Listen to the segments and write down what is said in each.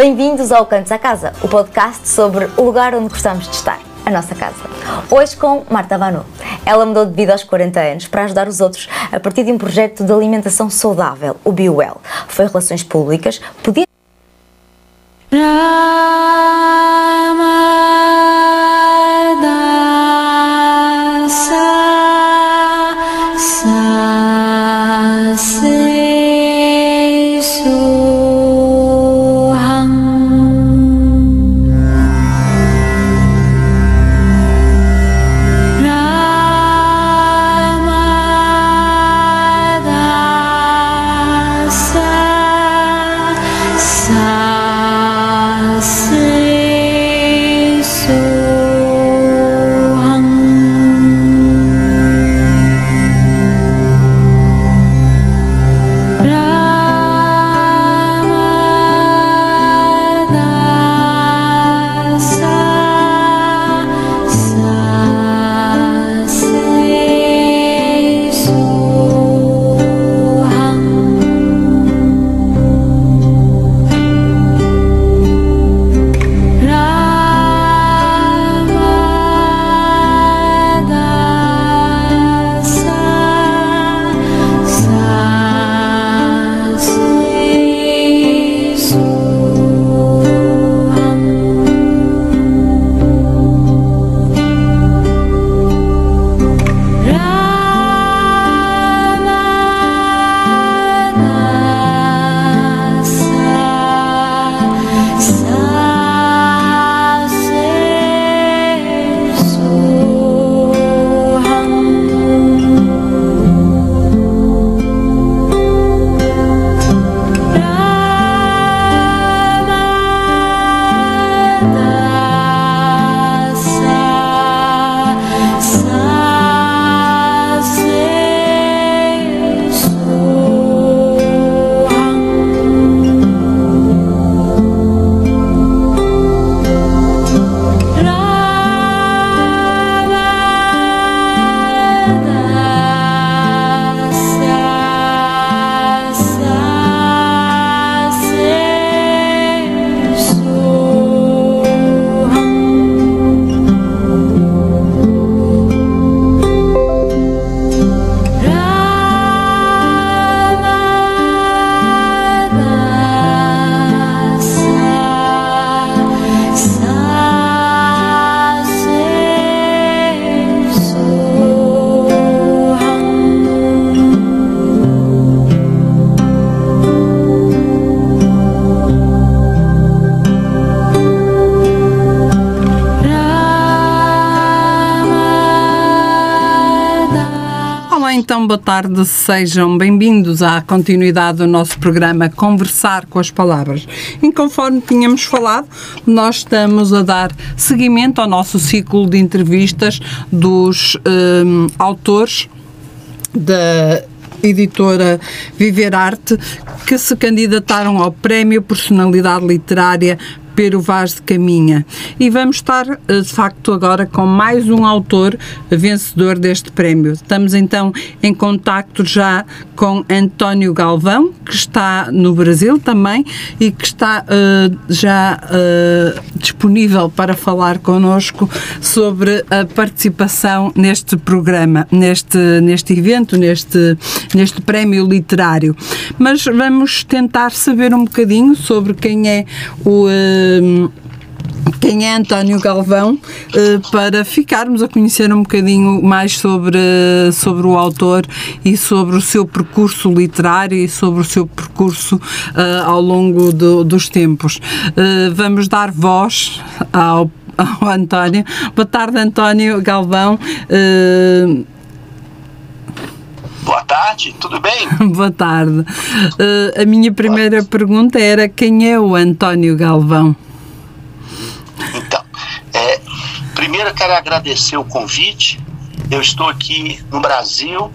Bem-vindos ao Cantos à Casa, o podcast sobre o lugar onde gostamos de estar, a nossa casa. Hoje com Marta Vanu. Ela mudou de vida aos 40 anos para ajudar os outros a partir de um projeto de alimentação saudável, o BioWell. Foi relações públicas, podia então, boa tarde, sejam bem-vindos à continuidade do nosso programa Conversar com as Palavras. E conforme tínhamos falado, nós estamos a dar seguimento ao nosso ciclo de entrevistas dos um, autores da editora Viver Arte, que se candidataram ao Prémio Personalidade Literária Pero Vaz de Caminha. E vamos estar, eh, de facto, agora com mais um autor vencedor deste prémio. Estamos então em contacto já com António Galvão, que está no Brasil também e que está uh, já uh, disponível para falar connosco sobre a participação neste programa, neste, neste evento, neste, neste prémio literário. Mas vamos tentar saber um bocadinho sobre quem é o. Uh, quem é António Galvão, eh, para ficarmos a conhecer um bocadinho mais sobre, sobre o autor e sobre o seu percurso literário e sobre o seu percurso uh, ao longo do, dos tempos. Uh, vamos dar voz ao, ao António. Boa tarde, António Galvão. Boa tarde, tudo bem? Boa tarde. A minha primeira pergunta era quem é o António Galvão? Então, é, primeiro eu quero agradecer o convite. Eu estou aqui no Brasil,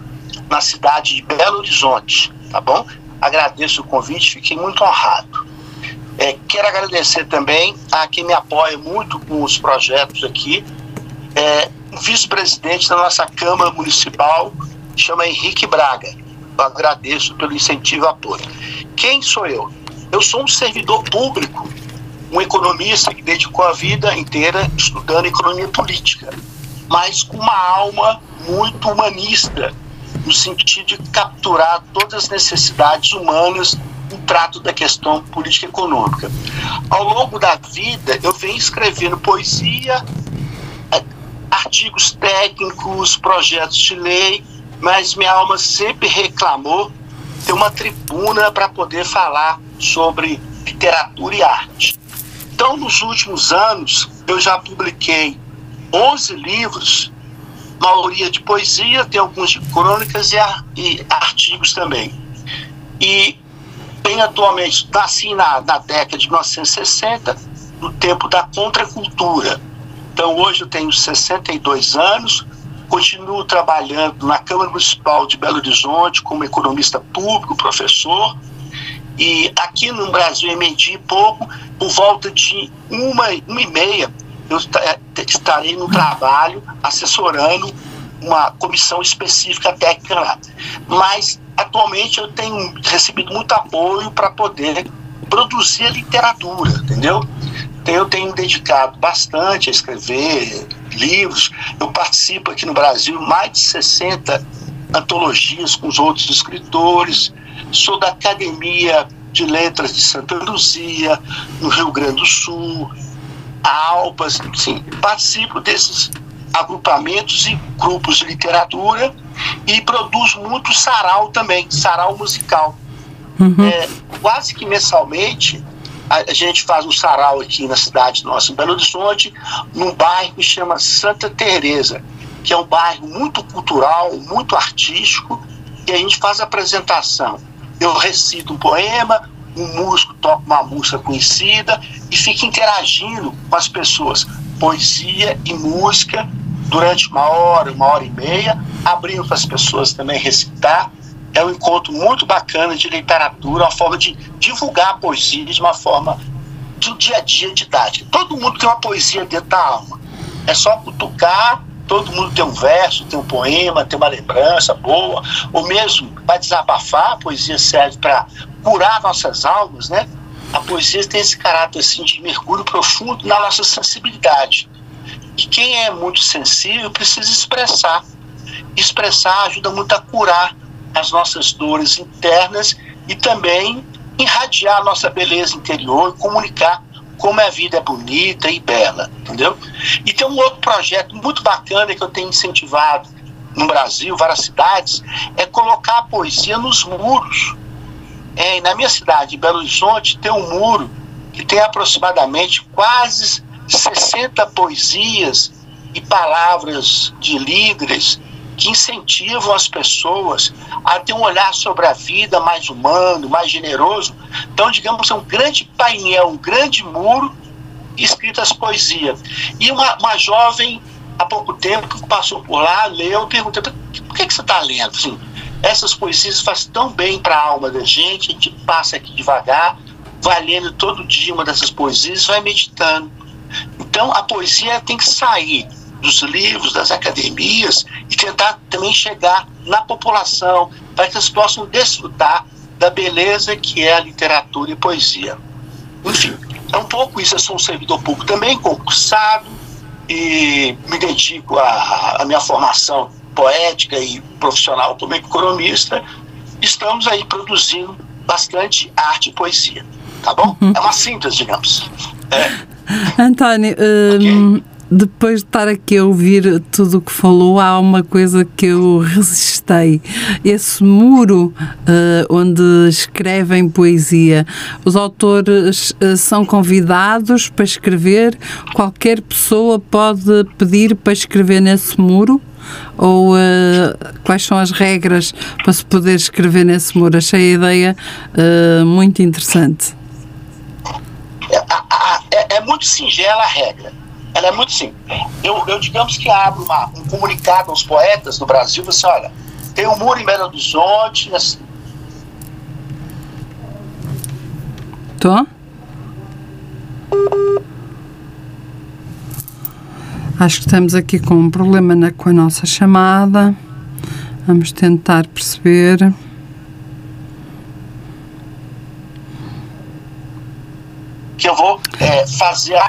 na cidade de Belo Horizonte, tá bom? Agradeço o convite, fiquei muito honrado. É, quero agradecer também a quem me apoia muito com os projetos aqui, é, o vice-presidente da nossa Câmara Municipal, chama Henrique Braga. Eu agradeço pelo incentivo apoio. Quem sou eu? Eu sou um servidor público um economista que dedicou a vida inteira estudando economia política, mas com uma alma muito humanista, no sentido de capturar todas as necessidades humanas no trato da questão política econômica. Ao longo da vida, eu venho escrevendo poesia, eh, artigos técnicos, projetos de lei, mas minha alma sempre reclamou ter uma tribuna para poder falar sobre literatura e arte. Então, nos últimos anos, eu já publiquei 11 livros, maioria de poesia, tem alguns de crônicas e, e artigos também. E bem atualmente, nasci na, na década de 1960, no tempo da contracultura. Então, hoje eu tenho 62 anos, continuo trabalhando na Câmara Municipal de Belo Horizonte como economista público, professor, e aqui no Brasil, em Medi, pouco, por volta de uma, uma e meia, eu é, estarei no trabalho assessorando uma comissão específica técnica lá. Mas, atualmente, eu tenho recebido muito apoio para poder produzir literatura, entendeu? Então, eu tenho dedicado bastante a escrever livros. Eu participo aqui no Brasil mais de 60 antologias com os outros escritores sou da Academia de Letras de Santa Luzia, no Rio Grande do Sul, Alpas, sim, participo desses agrupamentos e grupos de literatura e produzo muito sarau também, sarau musical. Uhum. É, quase que mensalmente a, gente faz um sarau aqui na cidade nossa, em Belo Horizonte, num bairro que chama Santa Teresa, que é um bairro muito cultural, muito artístico, e a gente faz apresentação eu recito um poema, um músico toca uma música conhecida e fica interagindo com as pessoas, poesia e música durante uma hora, uma hora e meia, abrindo para as pessoas também recitar. É um encontro muito bacana de literatura, uma forma de divulgar a poesia de uma forma do dia a dia didática. Todo mundo tem uma poesia dentro da alma. É só cutucar todo mundo tem um verso, tem um poema, tem uma lembrança boa, ou mesmo para desabafar, a poesia serve para curar nossas almas, né? A poesia tem esse caráter assim de mergulho profundo na nossa sensibilidade. E quem é muito sensível precisa expressar. Expressar ajuda muito a curar as nossas dores internas e também irradiar a nossa beleza interior e comunicar como a vida é bonita e bela, entendeu? E tem um outro projeto muito bacana que eu tenho incentivado no Brasil, várias cidades, é colocar a poesia nos muros. É, na minha cidade, Belo Horizonte, tem um muro que tem aproximadamente quase 60 poesias e palavras de líderes que incentivam as pessoas a ter um olhar sobre a vida mais humano, mais generoso. Então, digamos, é um grande painel, um grande muro escrito as poesias. E uma, uma jovem, há pouco tempo, que passou por lá, leu, perguntou, por que, que você está lendo? Assim, essas poesias fazem tão bem para a alma da gente, a gente passa aqui devagar, vai lendo todo dia uma dessas poesias, vai meditando. Então, a poesia tem que sair dos livros, das academias e tentar também chegar na população para que eles possam desfrutar da beleza que é a literatura e poesia. Enfim, é um pouco isso. Eu sou um servidor público também, concursado, e me dedico à, minha formação poética e profissional como economista. Estamos aí produzindo bastante arte e poesia, tá bom? Uhum. É uma síntese, digamos. É. António, um, okay depois de estar aqui a ouvir tudo o que falou, há uma coisa que eu resistei. Esse muro uh, onde escrevem poesia, os autores uh, são convidados para escrever, qualquer pessoa pode pedir para escrever nesse muro? Ou uh, quais são as regras para se poder escrever nesse muro? Achei a ideia muito interessante. É, é, é muito singela a regra ela é muito simples. Eu, eu digamos que abro uma, um comunicado aos poetas do Brasil, você olha, tem um muro em Belo Horizonte, assim. Tô? Acho que estamos aqui com um problema na, com a nossa chamada. Vamos tentar perceber. Fazer.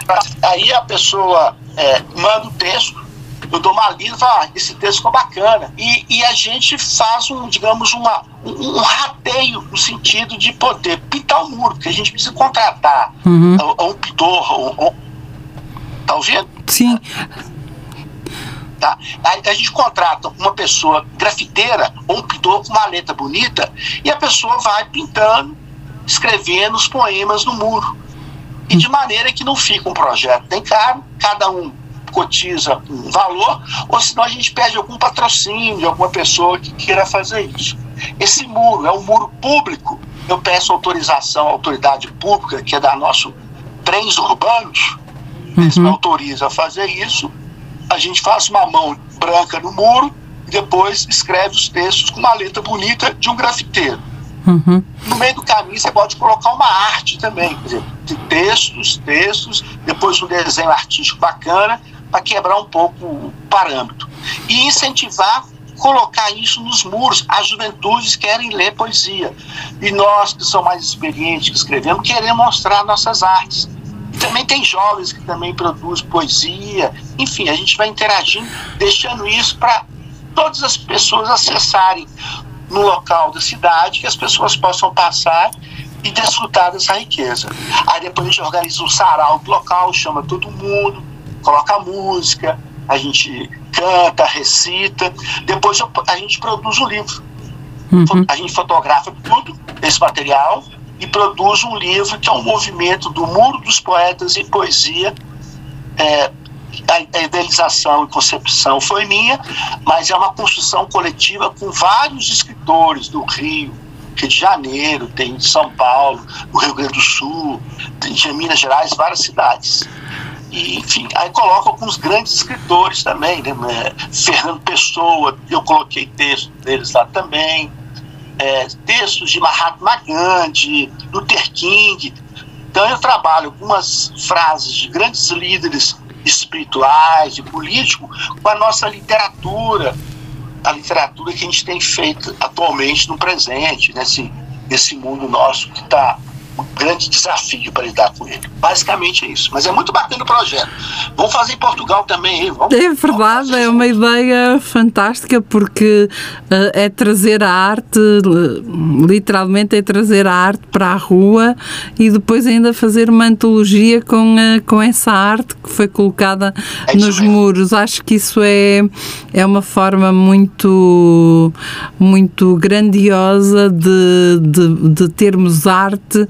Aí a pessoa é, manda o texto, eu dou uma lida e falo, ah, esse texto ficou bacana. E, e a gente faz um, digamos, uma, um, um rateio no sentido de poder pintar o muro, porque a gente precisa contratar uhum. um, um pintor. Um, tá ouvindo? Sim. Tá? Aí a gente contrata uma pessoa grafiteira ou um pintor com uma letra bonita e a pessoa vai pintando, escrevendo os poemas no muro. E de maneira que não fica um projeto nem caro, cada um cotiza um valor, ou senão a gente pede algum patrocínio de alguma pessoa que queira fazer isso. Esse muro é um muro público, eu peço autorização à autoridade pública, que é da nosso trens urbanos, eles uhum. me autorizam a fazer isso, a gente faz uma mão branca no muro e depois escreve os textos com uma letra bonita de um grafiteiro. Uhum. No meio do caminho você pode colocar uma arte também, quer dizer, textos, textos, depois um desenho artístico bacana, para quebrar um pouco o parâmetro. E incentivar colocar isso nos muros. As juventudes querem ler poesia. E nós, que somos mais experientes, que escrevemos, queremos mostrar nossas artes. E também tem jovens que também produzem poesia. Enfim, a gente vai interagindo, deixando isso para todas as pessoas acessarem no local da cidade, que as pessoas possam passar e desfrutar dessa riqueza. Aí depois a gente organiza um sarau local, chama todo mundo, coloca música, a gente canta, recita, depois a gente produz um livro. Uhum. A gente fotografa tudo, esse material, e produz um livro que é um movimento do Muro dos Poetas e Poesia. É, a idealização e concepção foi minha, mas é uma construção coletiva com vários escritores do Rio, Rio de Janeiro, tem de São Paulo, do Rio Grande do Sul, de Minas Gerais, várias cidades. E, enfim, aí coloco alguns grandes escritores também, né? É, Fernando Pessoa, eu coloquei textos deles lá também, é, textos de Mahatma Gandhi, Luther King. Então eu trabalho algumas frases de grandes líderes espirituais e políticos com a nossa literatura, a literatura que a gente tem feito atualmente no presente, nesse, nesse mundo nosso que está grande desafio para lidar com ele. Basicamente é isso. Mas é muito bacana o projeto. Vamos fazer em Portugal também. Vamos, é verdade, é uma ideia fantástica porque uh, é trazer a arte, literalmente é trazer a arte para a rua e depois ainda fazer uma antologia com, uh, com essa arte que foi colocada é nos mesmo. muros. Acho que isso é, é uma forma muito, muito grandiosa de, de, de termos arte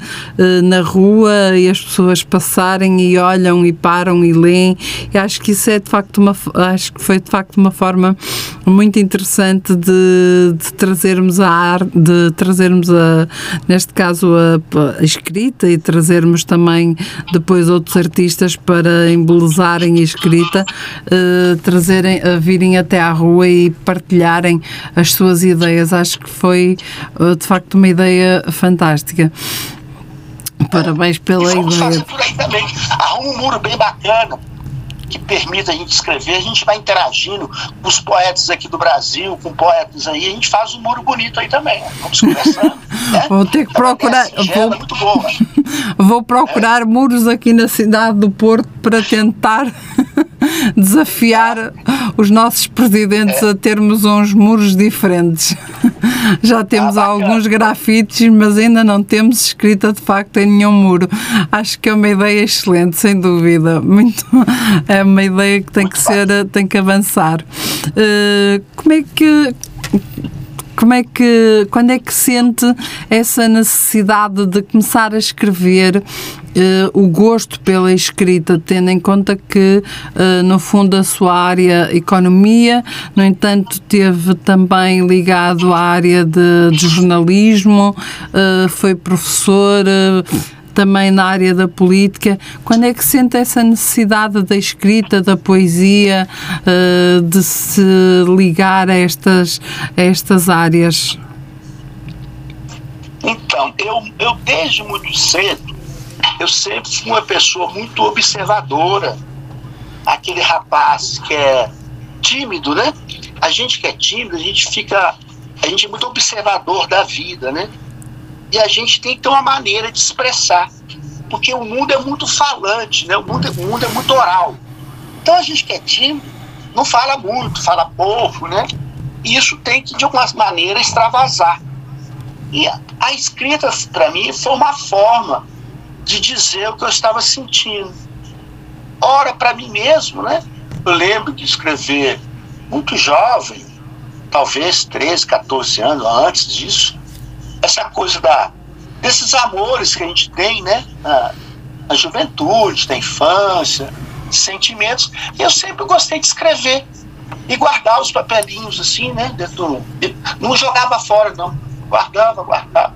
na rua e as pessoas passarem e olham e param e leem. E acho que isso é de facto uma acho que foi de facto uma forma muito interessante de, de trazermos a arte, de trazermos a neste caso a, a, escrita e trazermos também depois outros artistas para embelezarem a escrita, uh, trazerem, a virem até à rua e partilharem as suas ideias. Acho que foi uh, de facto uma ideia fantástica. Parabéns pela e vamos ideia. fazer por aí também. Arruma um muro bem bacana que permita a gente escrever, a gente vai interagindo com os poetas aqui do Brasil, com poetas aí, a gente faz um muro bonito aí também. Né? Vamos conversando. né? Vou ter que procurar. Vou, é muito boa. Vou procurar é. muros aqui na cidade do Porto para tentar desafiar os nossos presidentes a termos uns muros diferentes. Já temos ah, alguns grafites, mas ainda não temos escrita de facto em nenhum muro. Acho que é uma ideia excelente, sem dúvida. Muito, é uma ideia que tem Muito que ser, tem que avançar. Uh, como é que como é que, quando é que sente essa necessidade de começar a escrever Uh, o gosto pela escrita, tendo em conta que, uh, no fundo, a sua área economia, no entanto, teve também ligado à área de, de jornalismo, uh, foi professor também na área da política. Quando é que sente essa necessidade da escrita, da poesia, uh, de se ligar a estas, a estas áreas? Então, eu, eu desde muito cedo, eu sempre fui uma pessoa muito observadora. Aquele rapaz que é tímido, né? A gente que é tímido, a gente fica. A gente é muito observador da vida, né? E a gente tem que ter uma maneira de expressar. porque o mundo é muito falante, né? o, mundo, o mundo é muito oral. Então a gente que é tímido não fala muito, fala pouco, né? E isso tem que, de alguma maneira, extravasar. E a, escrita, para mim, foi uma forma de dizer o que eu estava sentindo. Ora, para mim mesmo, né? Eu lembro de escrever muito jovem, talvez 13, 14 anos antes disso, essa coisa da, desses amores que a gente tem, né? Na, na juventude, na infância, sentimentos. E eu sempre gostei de escrever e guardar os papelinhos assim, né? Dentro, não jogava fora, não. Guardava, guardava.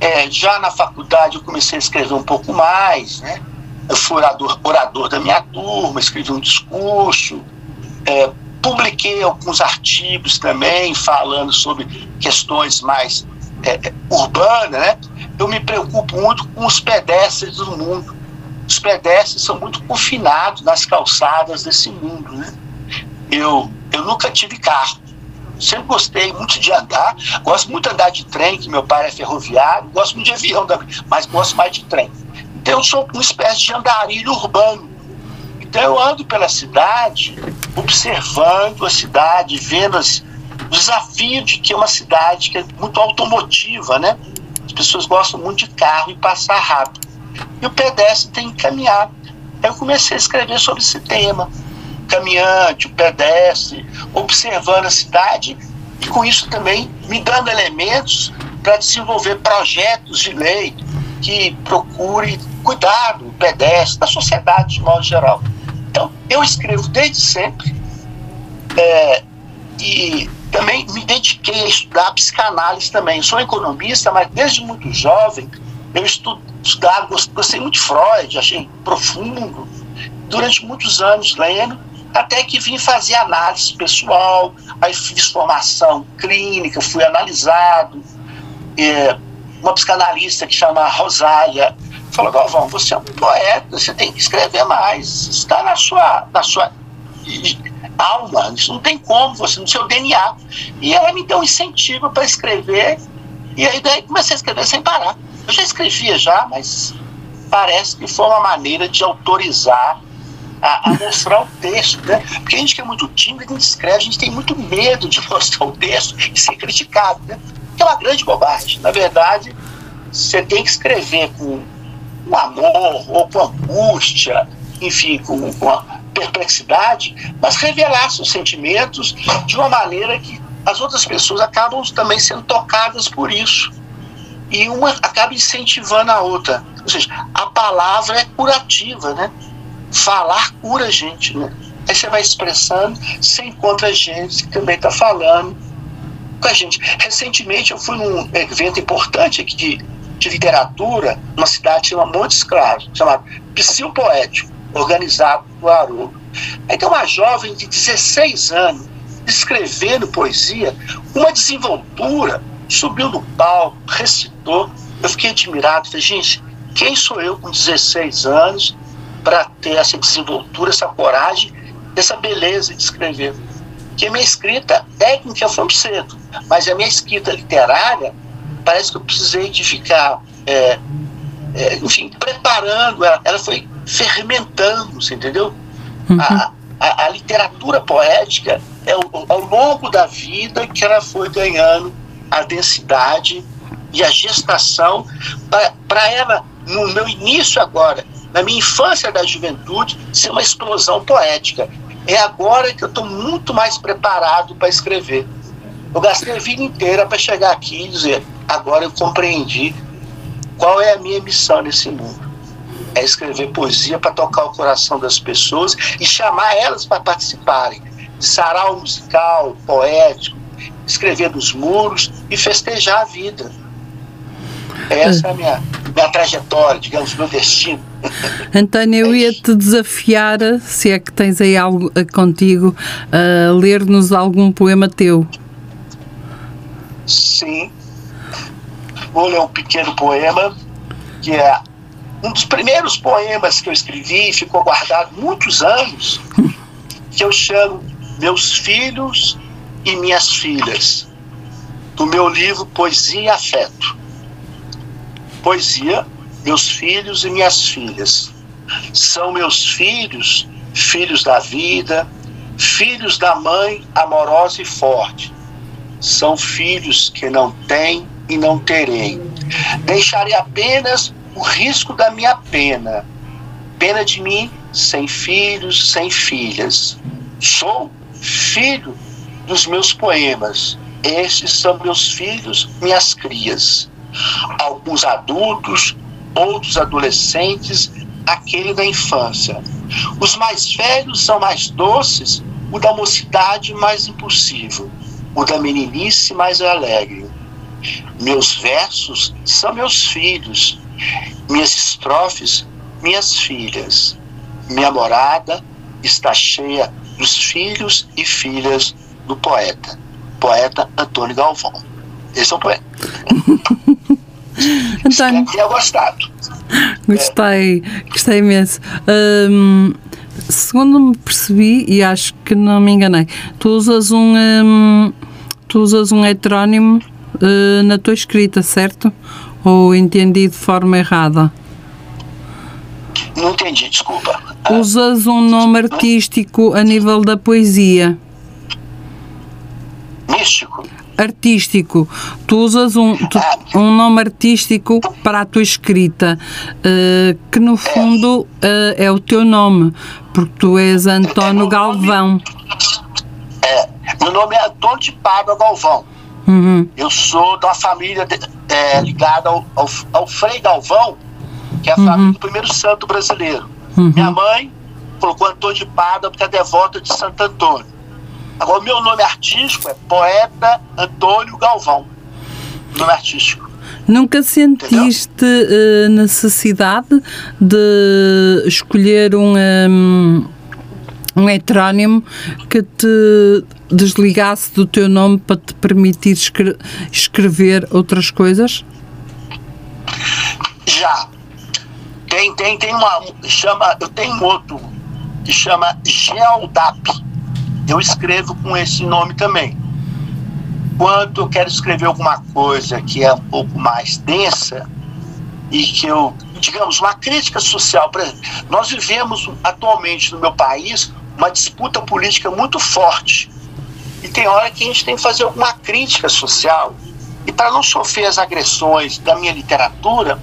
É, já na faculdade eu comecei a escrever um pouco mais, né? Eu fui orador, orador da minha turma, escrevi um discurso, é, publiquei alguns artigos também falando sobre questões mais é, é urbanas, né? Eu me preocupo muito com os pedestres do mundo. Os pedestres são muito confinados nas calçadas desse mundo, né? Eu, eu nunca tive carro, sempre gostei muito de andar, gosto muito de andar de trem, que meu pai é ferroviário, gosto muito de avião mas gosto mais de trem. Então eu sou uma espécie de andarilho urbano. Então eu ando pela cidade, observando a cidade, vendo as, desafio de que é uma cidade que é muito automotiva, né? As pessoas gostam muito de carro e passar rápido. E o pedestre tem que caminhar. Eu comecei a escrever sobre esse tema caminhante, o pedestre, observando a cidade e com isso também me dando elementos para desenvolver projetos de lei que procure cuidar do pedestre, da sociedade de modo geral. Então, eu escrevo desde sempre é, e também me dediquei a estudar psicanálise também. sou economista, mas desde muito jovem eu estudo, estudava, gostei muito de Freud, achei profundo. Durante muitos anos lendo, até que vim fazer análise pessoal, aí fiz formação clínica, fui analisado. É, uma psicanalista que chama Rosália falou: Galvão, você é um poeta, você tem que escrever mais, está na sua, na sua alma, isso não tem como, você no seu DNA. E ela me deu um incentivo para escrever, e aí daí comecei a escrever sem parar. Eu já escrevia já, mas parece que foi uma maneira de autorizar a, a, mostrar o texto, né? Porque a gente que é muito tímido, gente escreve, a gente tem muito medo de mostrar o texto e ser criticado, né? Que é uma grande bobagem. Na verdade, você tem que escrever com, com amor ou com angústia, enfim, com, com perplexidade, mas revelar seus sentimentos de uma maneira que as outras pessoas acabam também sendo tocadas por isso. E uma acaba incentivando a outra. Ou seja, a palavra é curativa, né? falar cura a gente, né? Aí você vai expressando, você encontra gente que também está falando com a gente. Recentemente eu fui num evento importante aqui de, de literatura, numa cidade chamada Montes Claros, chamado Psil Poético, organizado por Haroldo. Aí tem uma jovem de 16 anos escrevendo poesia, uma desenvoltura, subiu no palco, recitou. Eu fiquei admirado, falei, gente, quem sou eu com 16 anos para ter essa desenvoltura, essa coragem, essa beleza de escrever. Que a minha escrita técnica foi cedo, mas a minha escrita literária parece que eu precisei de ficar, é, é, enfim, preparando, ela, ela foi fermentando, você entendeu? Uhum. A, a, a, literatura poética é ao, ao longo da vida que ela foi ganhando a densidade e a gestação para ela, no meu início agora, na minha infância da juventude, ser uma explosão poética. É agora que eu estou muito mais preparado para escrever. Eu gastei a vida inteira para chegar aqui e dizer: agora eu compreendi qual é a minha missão nesse mundo. É escrever poesia para tocar o coração das pessoas e chamar elas para participarem de sarau musical, poético, escrever dos muros e festejar a vida. Essa é a minha, minha trajetória, digamos, meu destino. Antônio, eu ia te desafiar, se é que tens aí algo eh, contigo, a ler-nos algum poema teu. Sim. Vou ler um pequeno poema, que é um dos primeiros poemas que eu escrevi, ficou guardado muitos anos, que eu chamo Meus Filhos e Minhas Filhas, do meu livro Poesia e Afeto. Poesia meus filhos e minhas filhas. São meus filhos, filhos da vida, filhos da mãe amorosa e forte. São filhos que não têm e não terei. Deixarei apenas o risco da minha pena. Pena de mim sem filhos, sem filhas. Sou filho dos meus poemas. Estes são meus filhos, minhas crias. Alguns adultos, outros adolescentes, aquele da infância. Os mais velhos são mais doces, o da mocidade mais impossível, o da meninice mais alegre. Meus versos são meus filhos, minhas estrofes, minhas filhas. Minha morada está cheia dos filhos e filhas do poeta, poeta Antônio Galvão. Esse é o poeta. Antônio. Espero que gostado. Gostei, gostei imenso. Hum, segundo me percebi, e acho que não me enganei, tu usas um, hum, tu usas um heterónimo uh, na tua escrita, certo? Ou entendi de forma errada? Não entendi, desculpa. Usas um nome artístico a nível da poesia. Místico? Artístico. Tu usas um, tu, um nome artístico para a tua escrita, uh, que no fundo uh, é o teu nome, porque tu és António Galvão. É, meu nome é Antônio de Pádua Galvão. Uhum. Eu sou de uma família de, é, ligada ao, ao, ao, Frei Galvão, que é a família do primeiro santo brasileiro. Uhum. Minha mãe colocou Antônio de Pádua porque é devota de Santo Antônio. Agora, o meu nome artístico é Poeta Antônio Galvão. Nome artístico. Nunca sentiste uh, necessidade de escolher um, um, um heterónimo que te desligasse do teu nome para te permitir escre escrever outras coisas? Já. Tem, tem, tem uma. Chama, eu tenho outro que chama Geldap. Eu escrevo com esse nome também. Quando eu quero escrever alguma coisa que é um pouco mais densa e que eu, digamos, uma crítica social, por exemplo, nós vivemos atualmente no meu país uma disputa política muito forte. E tem hora que a gente tem que fazer alguma crítica social. E para não sofrer as agressões da minha literatura,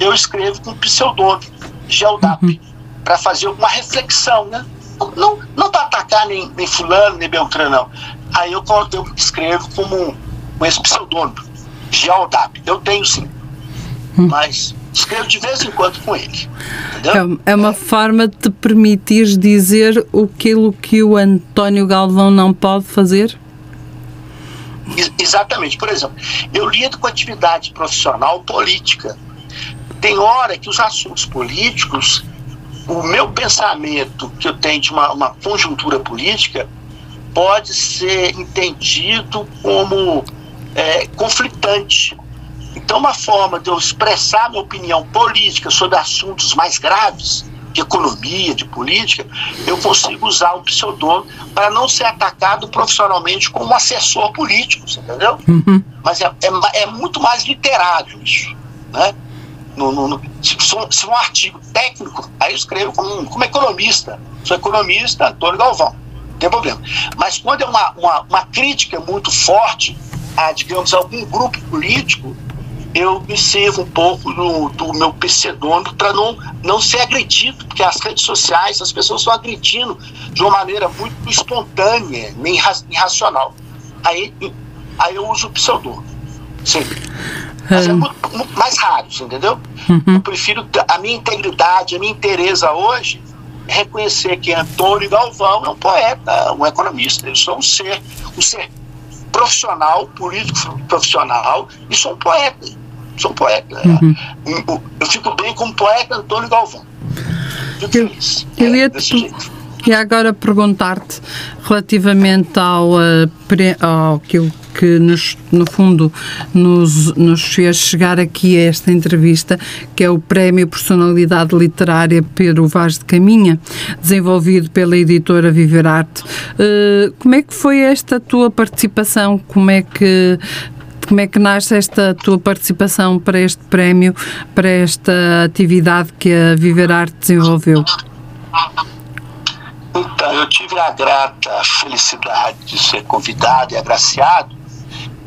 eu escrevo com pseudônimo, Geldap, uhum. para fazer alguma reflexão, né? Não, não para atacar nem, nem fulano, nem Beltrano, não. Aí eu, eu escrevo como com esse pseudônimo, Geldap. Eu tenho sim, hum. mas escrevo de vez em quando com ele. Entendeu? É, é uma forma de te permitir dizer aquilo que o António Galvão não pode fazer? Exatamente. Por exemplo, eu lido com atividade profissional política. Tem hora que os assuntos políticos, o meu pensamento que eu tenho de uma, uma conjuntura política, pode ser entendido como é, conflitante. Então, uma forma de eu expressar minha opinião política sobre assuntos mais graves, de economia, de política, eu consigo usar um pseudônimo para não ser atacado profissionalmente como assessor político, entendeu? Uhum. Mas é, é, é, muito mais literário isso, né? No, no, no, se, se, um artigo técnico, aí eu escrevo como, como economista. Sou economista, Antônio Galvão, não tem problema. Mas quando é uma, uma, uma crítica muito forte a, digamos, algum grupo político, eu me sirvo um pouco do, do meu pseudônimo para não, não ser agredido, porque as redes sociais, as pessoas estão agredindo de uma maneira muito espontânea, nem irracional. Aí, aí eu uso o pseudônimo. Sim. Mas é muito, muito mais raro, entendeu? Uhum. Eu prefiro a minha integridade, a minha interesa hoje é reconhecer que Antônio Galvão é um poeta, um economista. Eu sou um ser, um ser profissional, político profissional, e sou um poeta sou poeta. Uhum. Eu fico bem como poeta Antônio Galvão. Fico eu, feliz. Eu é, ia, te, ia agora perguntar-te relativamente ao, uh, ao que, que nos, no fundo nos, nos fez chegar aqui a esta entrevista, que é o Prémio Personalidade Literária Pedro Vaz de Caminha, desenvolvido pela editora Viver Arte. Uh, como é que foi esta tua participação? Como é que como é que nasce esta tua participação para este prémio, para esta atividade que a Viver Arte desenvolveu? Então, eu tive a grata felicidade de ser convidado e agraciado,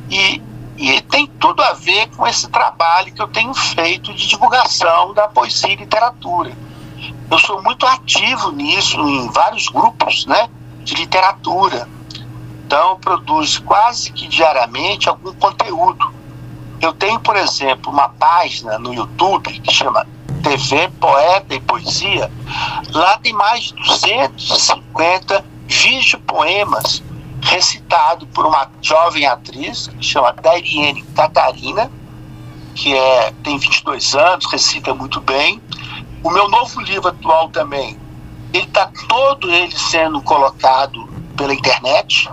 e, e tem tudo a ver com esse trabalho que eu tenho feito de divulgação da poesia e literatura. Eu sou muito ativo nisso, em vários grupos né, de literatura. Então, eu produzo quase que diariamente algum conteúdo. Eu tenho, por exemplo, uma página no YouTube que chama TV Poeta e Poesia, lá tem mais de 250 vídeo poemas recitado por uma jovem atriz que chama Dairiene Catarina, que é, tem 22 anos, recita muito bem. O meu novo livro atual também, ele está todo ele sendo colocado pela internet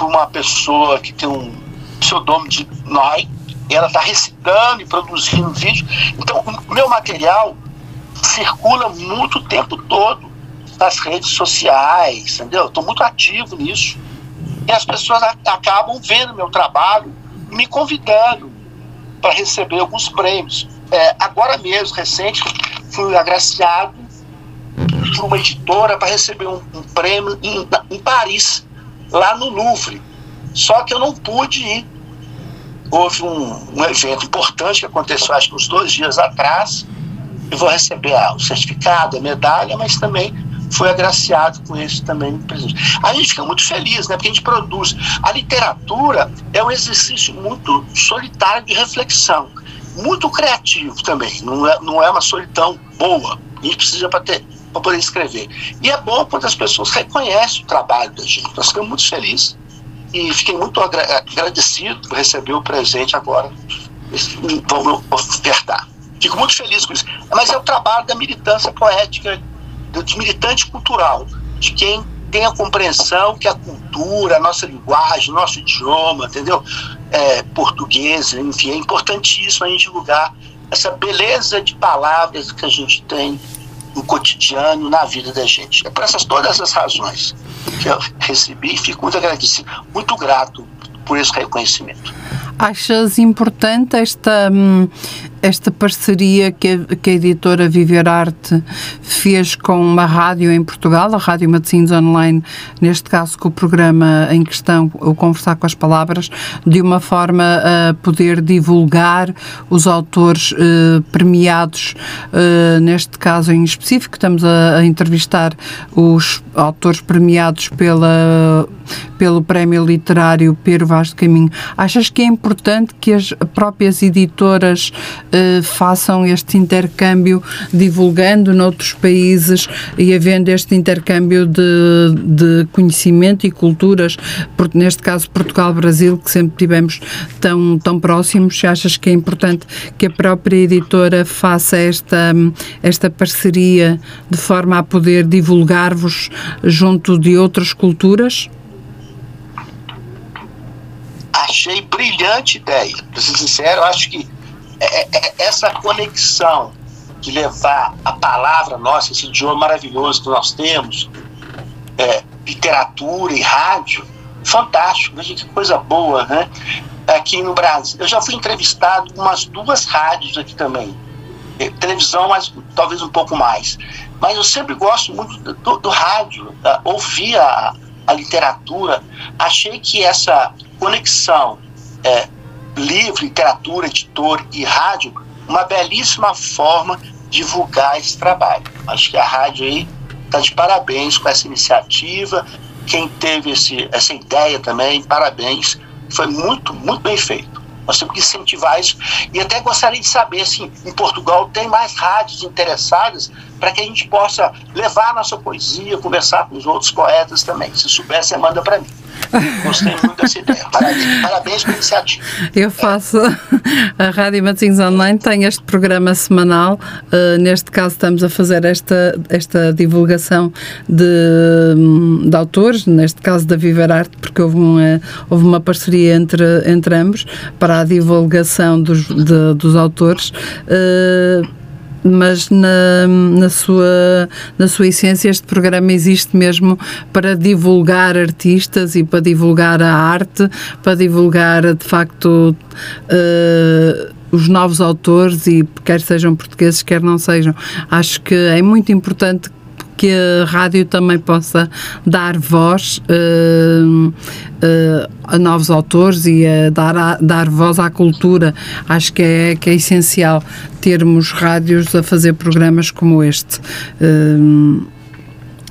por uma pessoa que tem um pseudônimo de Noi, ela está recitando e produzindo vídeo. Então, o meu material circula muito o tempo todo nas redes sociais, entendeu? Estou muito ativo nisso. E as pessoas acabam vendo meu trabalho, me convidando para receber alguns prêmios. É, agora mesmo, recente, fui agraciado por uma editora para receber um, um prêmio em, em Paris, lá no Louvre. Só que eu não pude ir houve um, um evento importante que aconteceu, acho que uns dois dias atrás. Eu vou receber ah, o certificado, a medalha, mas também foi agraciado com esse também presente. A gente fica muito feliz, né? Porque a gente produz. A literatura é um exercício muito solitário de reflexão, muito criativo também. Não é, não é uma solidão boa. A gente precisa para ter para poder escrever. E é bom quando as pessoas reconhecem o trabalho da gente. Nós ficamos muito felizes e fiquei muito agradecido por receber o presente agora. Vamos ofertar. Fico muito feliz com isso. Mas é o trabalho da militância poética, do militante cultural, de quem tem a compreensão que a cultura, a nossa linguagem, nosso idioma, entendeu? É, português, enfim, é importantíssimo a gente divulgar essa beleza de palavras que a gente tem no cotidiano, na vida da gente. É por essas todas essas razões que eu recebi e fico muito agradecido, muito grato por esse reconhecimento. Achas importante esta, hum, esta parceria que a, que a editora Viver Arte fez com uma rádio em Portugal, a Rádio Matosinhos Online, neste caso com o programa em questão, o Conversar com as Palavras, de uma forma a poder divulgar os autores eh, premiados, eh, neste caso em específico, estamos a, a entrevistar os autores premiados pela, pelo Prémio Literário Pedro Vaz de Caminho. Achas que é importante que as próprias editoras eh, façam este intercâmbio divulgando noutros países e havendo este intercâmbio de, de conhecimento e culturas, neste caso Portugal-Brasil, que sempre tivemos tão, tão próximos, achas que é importante que a própria editora faça esta, esta parceria de forma a poder divulgar-vos junto de outras culturas? Achei brilhante ideia. Para ser sincero, acho que é, é, é, essa conexão de levar a palavra nossa, esse idioma maravilhoso que nós temos, é, literatura e rádio, fantástico, veja que coisa boa, né? Aqui no Brasil. Eu já fui entrevistado em umas duas rádios aqui também. Televisão, mas talvez um pouco mais. Mas eu sempre gosto muito do, do rádio, ouvir a, a literatura. Achei que essa conexão é, livro, literatura, editor e rádio, uma belíssima forma de divulgar esse trabalho. Acho que a rádio aí está de parabéns com essa iniciativa. Quem teve esse, essa ideia também, parabéns. Foi muito, muito bem feito. Nós temos que incentivar isso. E até gostaria de saber se assim, em Portugal tem mais rádios interessadas para que a gente possa levar a nossa poesia, conversar com os outros poetas também. Se souber, você manda para mim. Gostei muito dessa ideia. Parabéns, parabéns pela iniciativa. Eu faço. A Rádio Matins Online tem este programa semanal. Uh, neste caso, estamos a fazer esta, esta divulgação de, de autores, neste caso da Viver Arte, porque houve uma, houve uma parceria entre, entre ambos para a divulgação dos, de, dos autores. Uh, mas na, na, sua, na sua essência este programa existe mesmo para divulgar artistas e para divulgar a arte, para divulgar de facto uh, os novos autores e quer sejam portugueses, quer não sejam. Acho que é muito importante que a rádio também possa dar voz uh, uh, a novos autores e a dar, a, dar voz à cultura. Acho que é, que é essencial termos rádios a fazer programas como este. Uh,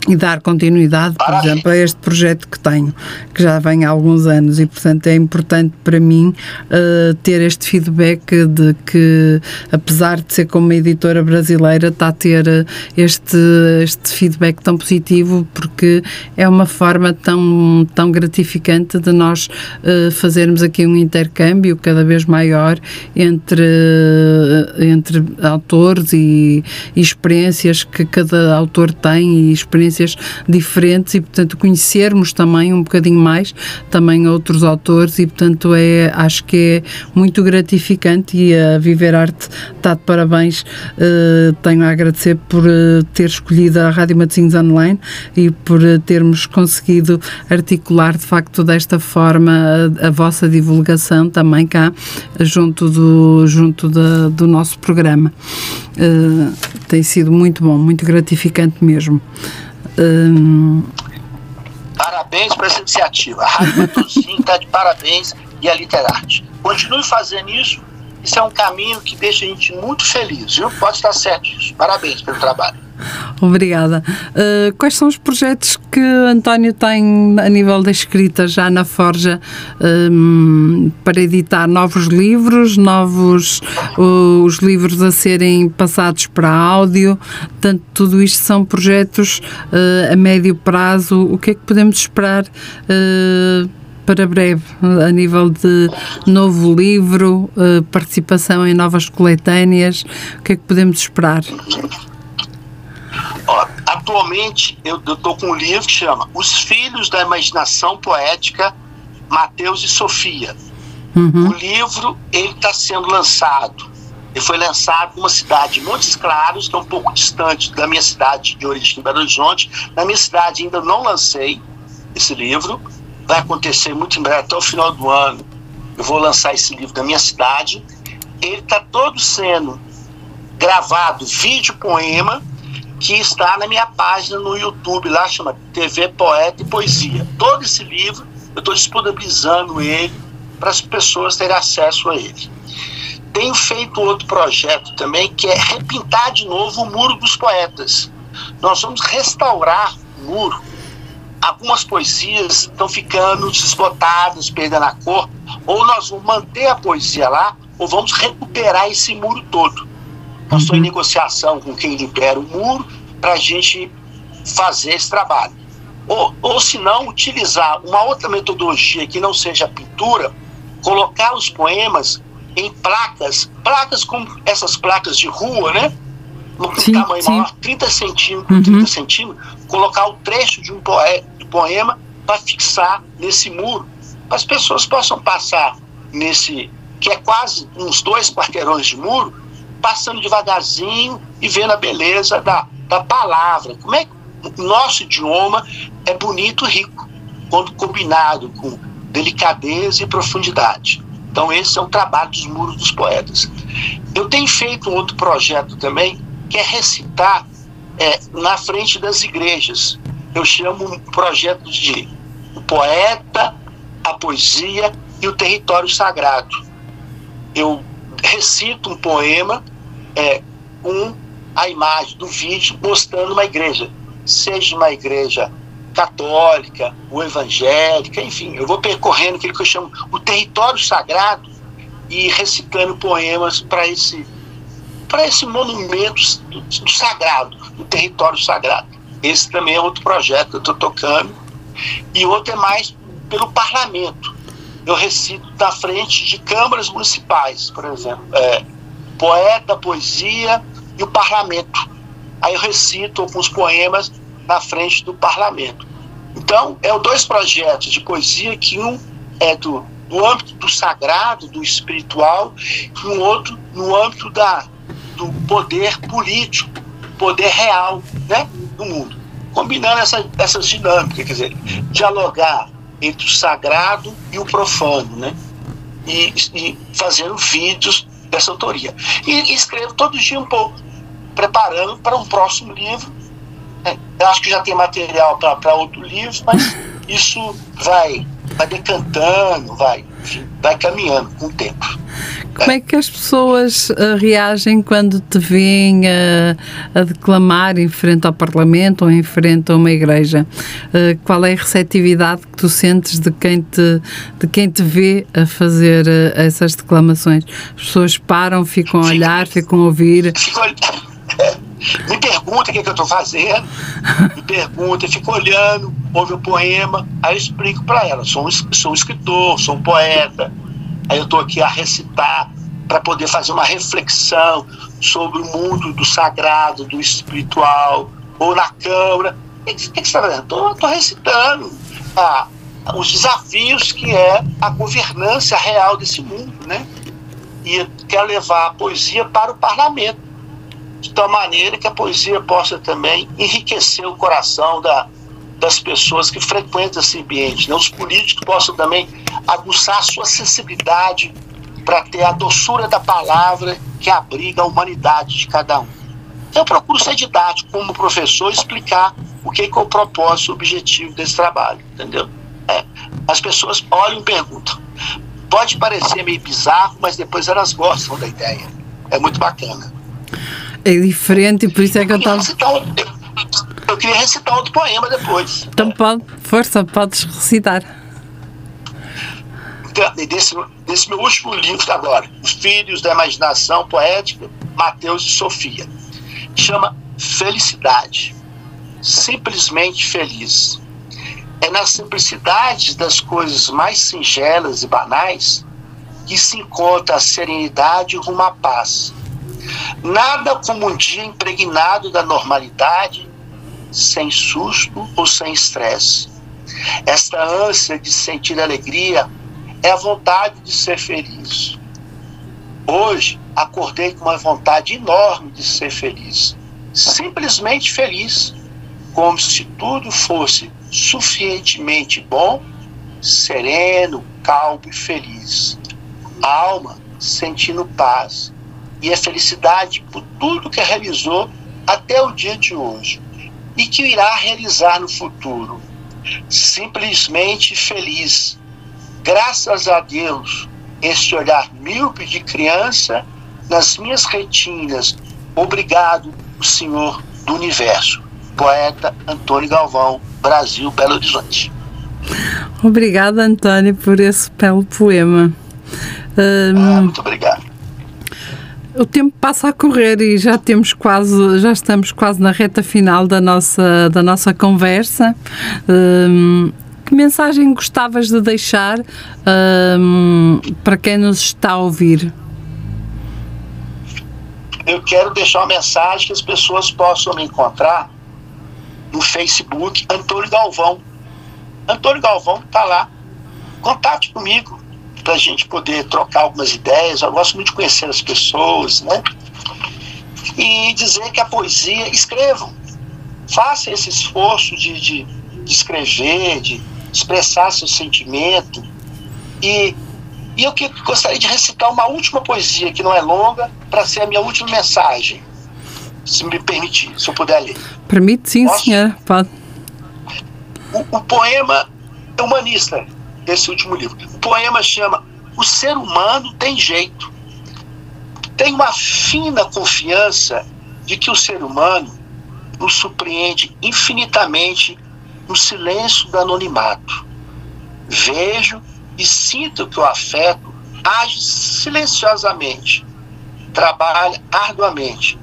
e dar continuidade, por exemplo, a este projeto que tenho, que já vem há alguns anos. E, portanto, é importante para mim uh, ter este feedback de que, apesar de ser como uma editora brasileira, está a ter eh, este, este feedback tão positivo porque é uma forma tão, tão gratificante de nós uh, fazermos aqui um intercâmbio cada vez maior entre, entre autores e, e experiências que cada autor tem e experiências experiências diferentes e, portanto, conhecermos também um bocadinho mais também outros autores e, portanto, é, acho que é muito gratificante e a Viver Arte está de parabéns. Uh, tenho a agradecer por uh, ter escolhido a Rádio Matosinhos Online e por uh, termos conseguido articular de facto desta forma a, a vossa divulgação também cá junto do, junto da, do nosso programa. tem sido muito bom, muito gratificante mesmo. Hum... Parabéns para essa iniciativa. A Rádio está de parabéns e a Literarte. Continue fazendo isso. Isso é um caminho que deixa a gente muito feliz, viu? Pode estar certo disso. Parabéns pelo trabalho. Obrigada. Uh, quais são os projetos que António tem a nível da escrita já na Forja um, para editar novos livros, novos uh, os livros a serem passados para áudio? Portanto, tudo isto são projetos uh, a médio prazo. O que é que podemos esperar? para breve, a nível de novo livro, participação em novas coletâneas, o que é que podemos esperar? Atualmente eu estou com um livro que chama Os Filhos da Imaginação Poética, Mateus e Sofia. Uhum. O livro ele está sendo lançado. Ele foi lançado numa cidade de Montes Claros, que é um pouco distante da minha cidade de origem, Belo Horizonte. Na minha cidade ainda não lancei esse livro. Vai acontecer muito em breve, até o final do ano. Eu vou lançar esse livro na minha cidade. Ele está todo sendo gravado, vídeo poema, que está na minha página no YouTube, lá chama TV Poeta e Poesia. Todo esse livro eu estou disponibilizando ele para as pessoas terem acesso a ele. Tenho feito outro projeto também que é repintar de novo o Muro dos Poetas. Nós vamos restaurar o muro. Algumas poesias estão ficando desbotadas, perdendo a cor, ou nós vamos manter a poesia lá, ou vamos recuperar esse muro todo. Nós estamos em uhum. negociação com quem libera o muro para a gente fazer esse trabalho. Ou, ou se não, utilizar uma outra metodologia que não seja a pintura, colocar os poemas em placas, placas como essas placas de rua, né? No sim, tamanho sim. maior, 30 centímetros uhum. 30 centímetros, colocar o trecho de um poema para fixar nesse muro, para as pessoas possam passar nesse, que é quase uns dois quarteirões de muro, passando devagarzinho e vendo a beleza da, da palavra. Como é que o nosso idioma é bonito e rico, quando combinado com delicadeza e profundidade. Então, esse é o trabalho dos muros dos poetas. Eu tenho feito um outro projeto também, que é recitar é, na frente das igrejas. Eu chamo um projeto de o poeta, a poesia e o território sagrado. Eu recito um poema é, com a imagem do vídeo mostrando uma igreja, seja uma igreja católica ou evangélica, enfim, eu vou percorrendo aquilo que eu chamo o território sagrado e recitando poemas para esse para esse monumento do, do sagrado, do território sagrado. Esse também é outro projeto que eu estou tocando. E outro é mais pelo parlamento eu recito na frente de câmaras municipais, por exemplo, é, poeta, poesia e o parlamento. Aí eu recito alguns poemas na frente do parlamento. Então, é dois projetos de poesia que um é do, do âmbito do sagrado, do espiritual, e um outro no âmbito da, do poder político, poder real, né, no mundo. Combinando essa, essas dinâmicas, quer dizer, dialogar entre o sagrado e o profano, né? E, e fazendo vídeos dessa autoria. E, e escrevo todo dia um pouco, preparando para um próximo livro. É, eu acho que já tem material para outro livro, mas isso vai, vai decantando, vai, vai caminhando com o tempo. Como é que as pessoas uh, reagem quando te veem uh, a declamar em frente ao Parlamento ou em frente a uma igreja? Uh, qual é a receptividade que tu sentes de quem te, de quem te vê a fazer essas declamações? As pessoas param, ficam a olhar, ficam a ouvir? Me pergunta o que, é que eu estou fazendo, me pergunta, fico olhando, ouve o poema, aí eu explico para ela: sou um, sou um escritor, sou um poeta, Aí eu estou aqui a recitar para poder fazer uma reflexão sobre o mundo do sagrado, do espiritual, ou na Câmara. O que, que, você está fazendo? Estou recitando ah, os desafios que é a governança real desse mundo, né? E quero levar a poesia para o parlamento, de tal maneira que a poesia possa também enriquecer o coração da, das pessoas que frequentam esse ambiente. Né? Os políticos possam também aguçar a sua sensibilidade para ter a doçura da palavra que abriga a humanidade de cada um. Eu procuro ser didático como professor, explicar o que é, o propósito, o objetivo desse trabalho, entendeu? É. As pessoas olham e perguntam. Pode parecer meio bizarro, mas depois elas gostam da ideia. É muito bacana. É diferente, por isso é que eu estava. Eu queria recitar outro poema depois. Então pode, força, podes recitar. Então, desse, desse meu último livro agora, Os Filhos da Imaginação Poética, Mateus e Sofia. Chama Felicidade. Simplesmente feliz. É nas simplicidades das coisas mais singelas e banais que se encontra a serenidade rumo à paz. Nada como um dia impregnado da normalidade sem susto ou sem estresse. Esta ânsia de sentir alegria é a vontade de ser feliz. Hoje acordei com uma vontade enorme de ser feliz, simplesmente feliz, como se tudo fosse suficientemente bom, sereno, calmo e feliz. A alma sentindo paz e a felicidade por tudo que realizou até o dia de hoje e que irá realizar no futuro. Simplesmente feliz. Graças a Deus, este olhar míope de criança nas minhas retinas. Obrigado, Senhor do Universo. Poeta Antônio Galvão, Brasil, Belo Horizonte. Obrigada, Antônio, por esse belo poema. Um... Ah, muito obrigado o tempo passa a correr e já temos quase, já estamos quase na reta final da nossa, da nossa conversa. Um, que mensagem gostavas de deixar um, para quem nos está a ouvir? Eu quero deixar uma mensagem que as pessoas possam me encontrar no Facebook Antônio Galvão. Antônio Galvão está lá. Contate comigo para a gente poder trocar algumas ideias. Eu gosto muito de conhecer as pessoas, né? E dizer que a poesia, escrevam, façam esse esforço de, de, de escrever, de expressar seu sentimento. E, e eu que, gostaria de recitar uma última poesia, que não é longa, para ser a minha última mensagem, se me permitir, se eu puder ler. Permite, sim, Posso? senhor. Pode. O, o poema humanista desse último livro. O poema chama O Ser Humano Tem Jeito. Tem uma fina confiança de que o ser humano nos surpreende infinitamente no silêncio do anonimato. Vejo e sinto que o afeto age silenciosamente, trabalha arduamente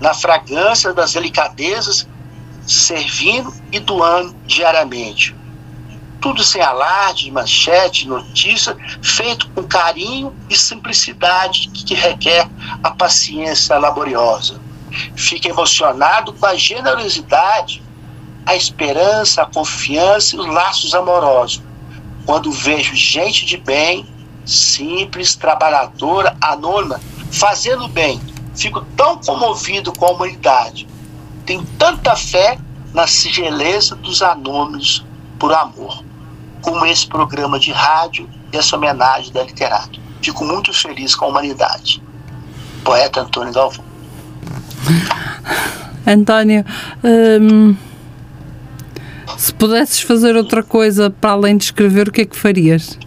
na fragrância das delicadezas, servindo e doando diariamente tudo sem alarde, manchete, notícia, feito com carinho e simplicidade que requer a paciência laboriosa. Fico emocionado com a generosidade, a esperança, a confiança e os laços amorosos. Quando vejo gente de bem, simples, trabalhadora, anônima, fazendo bem, fico tão comovido com a humanidade. Tenho tanta fé na singeleza dos anônimos por amor, como esse programa de rádio e essa homenagem da literato. Fico muito feliz com a humanidade. Poeta Antônio Galvão. António, hum, se pudesses fazer outra coisa para além de escrever, o que é que farias?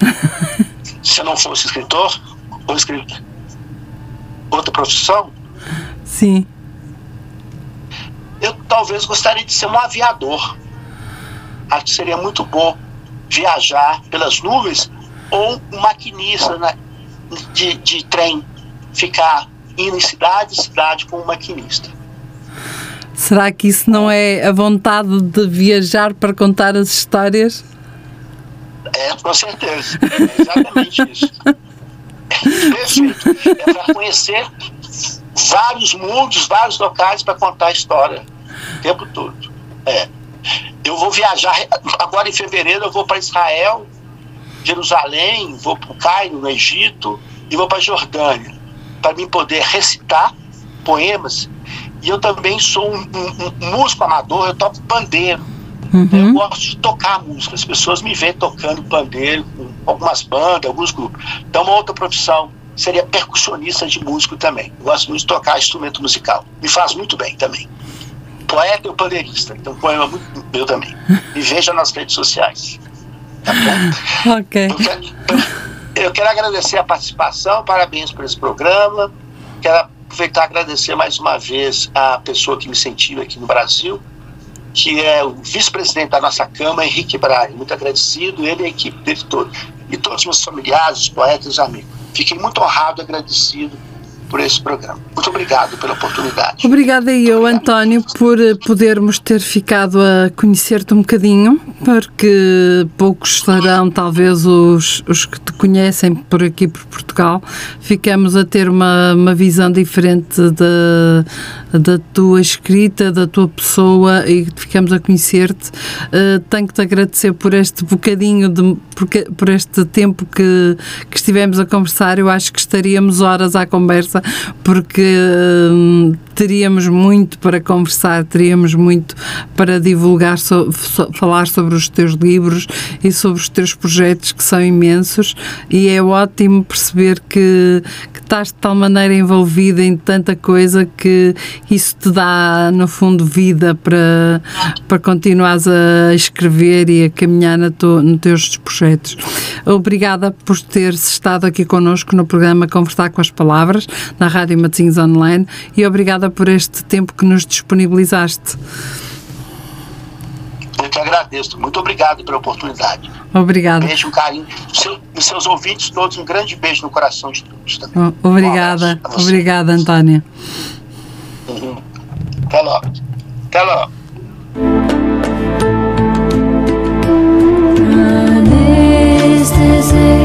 Se eu não fosse escritor, ou escrever outra profissão? Sim. Eu talvez gostaria de ser um aviador. Acho que seria muito bom viajar pelas nuvens ou um maquinista né, de, de trem, ficar indo em cidade em cidade com um maquinista. Será que isso não é a vontade de viajar para contar as histórias? É, com certeza. É exatamente isso. Perfeito. É para conhecer vários mundos, vários locais para contar a história o tempo todo. É. Eu vou viajar, agora em fevereiro eu vou para Israel, Jerusalém, vou para o Cairo, no Egito, e vou para a Jordânia, para mim poder recitar poemas. E eu também sou um, um, um músico amador, eu toco pandeiro. Uhum. Eu gosto de tocar música, as pessoas me veem tocando pandeiro, com algumas bandas, alguns grupos. Então, uma outra profissão seria percussionista de músico também. Eu gosto muito de tocar instrumento musical. Me faz muito bem também. Poeta e pandeirista. Então, poema muito meu também. Me veja nas redes sociais. Tá bom? Ok. Eu quero, eu, eu quero agradecer a participação, parabéns por esse programa. Quero aproveitar e agradecer mais uma vez a pessoa que me incentiva aqui no Brasil, que é o vice-presidente da nossa Câmara, Henrique Braga. Muito agradecido, ele e a equipe dele todo. E todos os meus familiares, os poetas e os amigos. Fiquei muito honrado e agradecido por esse programa. Muito obrigado pela oportunidade. Obrigada eu, António, por eh, podermos ter ficado a conhecer-te um bocadinho, porque poucos serão talvez os, os que te conhecem por aqui por Portugal. Ficamos a ter uma, uma visão diferente da, da tua escrita, da tua pessoa e ficamos a conhecer-te. Uh, tenho que te agradecer por este bocadinho, de, por, por este tempo que, que estivemos a conversar. Eu acho que estaríamos horas à conversa porque hum, teríamos muito para conversar, teríamos muito para divulgar, so, so, falar sobre os teus livros e sobre os teus projetos que são imensos e é ótimo perceber que, que estás de tal maneira envolvida em tanta coisa que isso te dá, no fundo, vida para, para continuares a escrever e a caminhar na to, nos teus projetos. Obrigada por teres estado aqui connosco no programa Conversar com as Palavras na Rádio Matosinhos Online e obrigada por este tempo que nos disponibilizaste. Eu que agradeço. Muito obrigado pela oportunidade. Obrigada. Um beijo, um carinho. Seu, seus ouvintes todos, um grande beijo no coração de todos também. Obrigada. Um obrigada, Antônia. Uhum. Até logo. Até logo. This is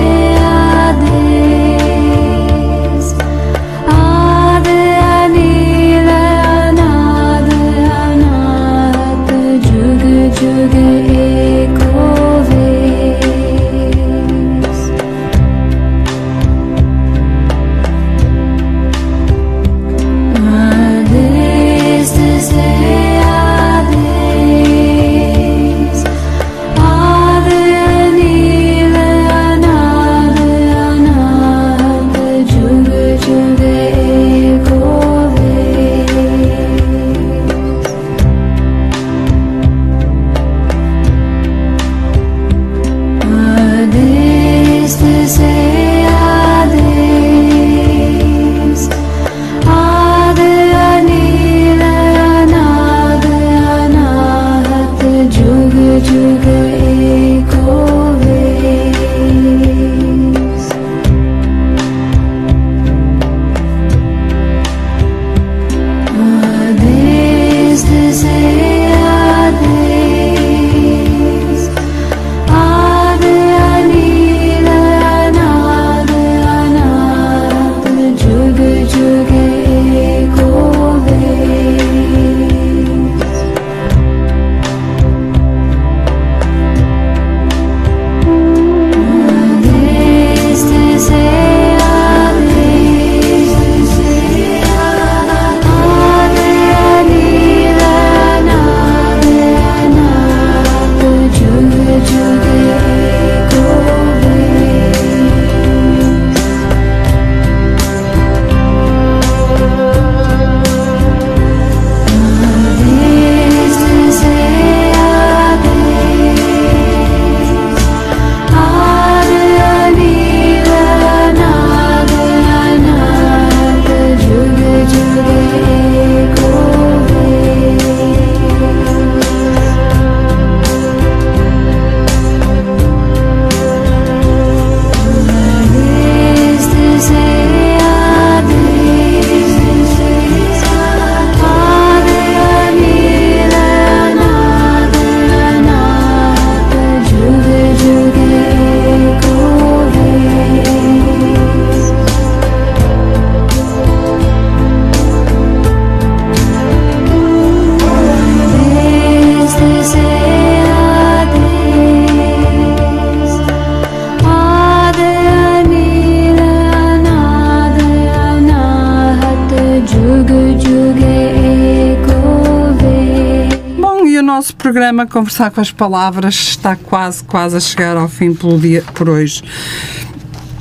programa Conversar com as Palavras está quase, quase a chegar ao fim pelo dia, por hoje.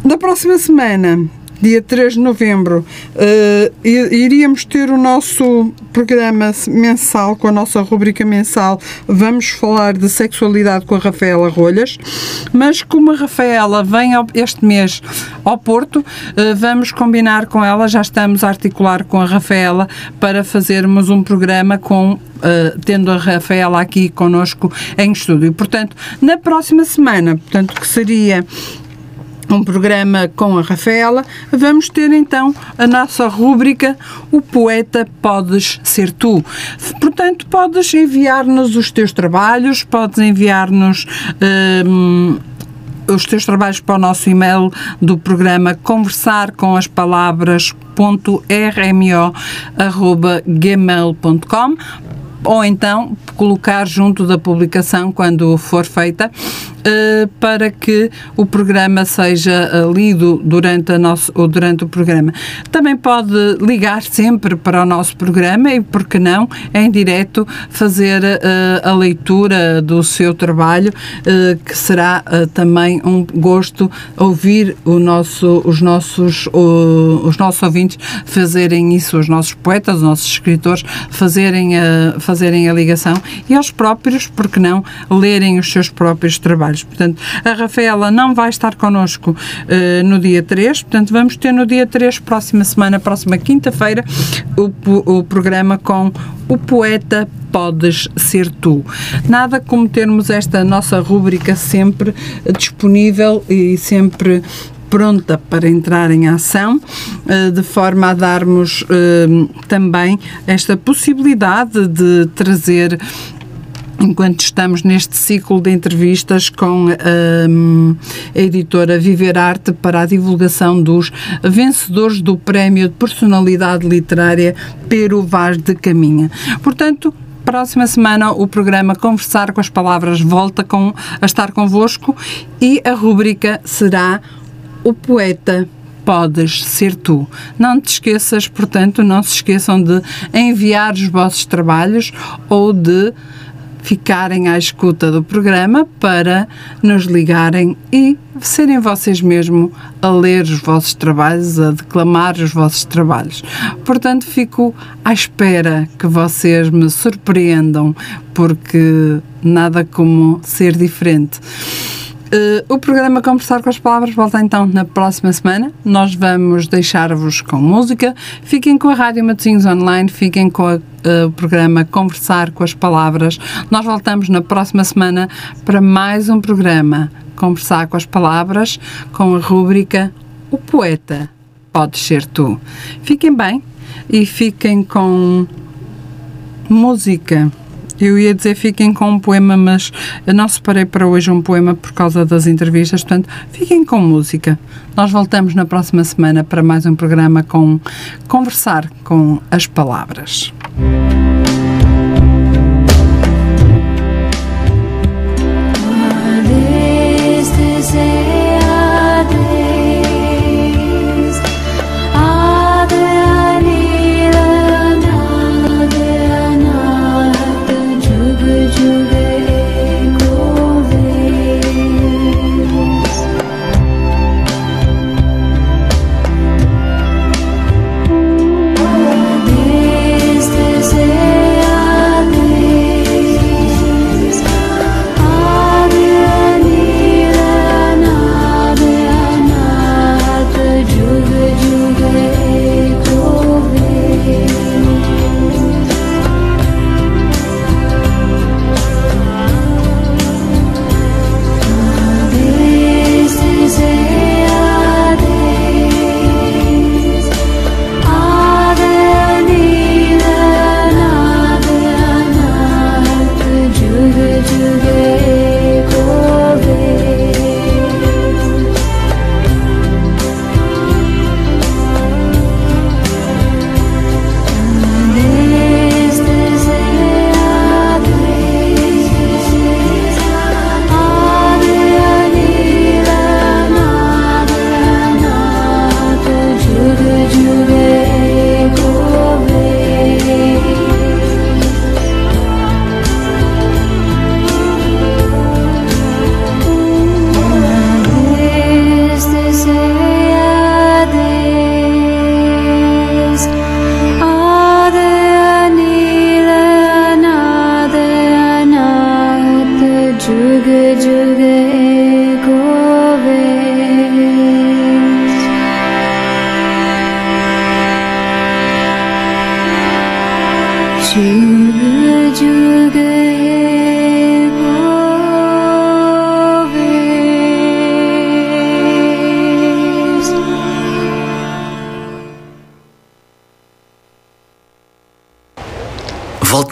Na próxima semana, dia 3 de novembro, uh, iríamos ter o nosso programa mensal, com a nossa rubrica mensal. Vamos falar de sexualidade com a Rafaela Rolhas, mas como a Rafaela vem este mês ao Porto, uh, vamos combinar com ela, já estamos a articular com a Rafaela para fazermos um programa com Uh, tendo a Rafaela aqui connosco em estúdio. Portanto, na próxima semana, portanto, que seria um programa com a Rafaela, vamos ter então a nossa rúbrica O Poeta Podes Ser Tu. Portanto, podes enviar-nos os teus trabalhos, podes enviar-nos. Hum, os teus trabalhos para o nosso e-mail do programa conversar com as palavras.rmo.gmail.com ou então colocar junto da publicação quando for feita uh, para que o programa seja uh, lido durante, a nosso, ou durante o programa. Também pode ligar sempre para o nosso programa e, por que não, em direto, fazer uh, a leitura do seu trabalho, que será também um gosto ouvir o nosso, os, nossos, os nossos ouvintes fazerem isso, os nossos poetas, os nossos escritores fazerem a, fazerem a ligação e aos próprios, por que não, lerem os seus próprios trabalhos. Portanto, a Rafaela não vai estar connosco uh, no dia 3, portanto, vamos ter no dia 3, próxima semana, próxima quinta-feira, o, o programa com o poeta podes ser tu. Nada como termos esta nossa rúbrica sempre disponível e sempre pronta para entrar em ação, eh, de forma a darmos eh, também esta possibilidade de trazer enquanto estamos neste ciclo de entrevistas com um, a editora Viver Arte para a divulgação dos vencedores do Prémio de Personalidade Literária Pero Vaz de Caminha. Portanto, próxima semana o programa Conversar com as Palavras volta com, a estar convosco e a rubrica será O Poeta podes ser tu. Não te esqueças, portanto, não se esqueçam de enviar os vossos trabalhos ou de ficarem à escuta do programa para nos ligarem e serem vocês mesmo a ler os vossos trabalhos, a declamar os vossos trabalhos. Portanto, fico à espera que vocês me surpreendam, porque nada como ser diferente. Uh, o programa Conversar com as Palavras volta então na próxima semana. Nós vamos deixar-vos com música. Fiquem com a Rádio Matosinhos Online, fiquem com a, uh, o programa Conversar com as Palavras. Nós voltamos na próxima semana para mais um programa Conversar com as Palavras com a rúbrica O Poeta Pode Ser Tu. Fiquem bem e fiquem com música. Eu ia dizer fiquem com um poema, mas eu não separei para hoje um poema por causa das entrevistas, portanto, fiquem com música. Nós voltamos na próxima semana para mais um programa com Conversar com as Palavras.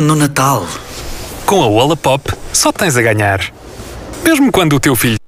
No Natal. Com a Wallapop, só tens a ganhar. Mesmo quando o teu filho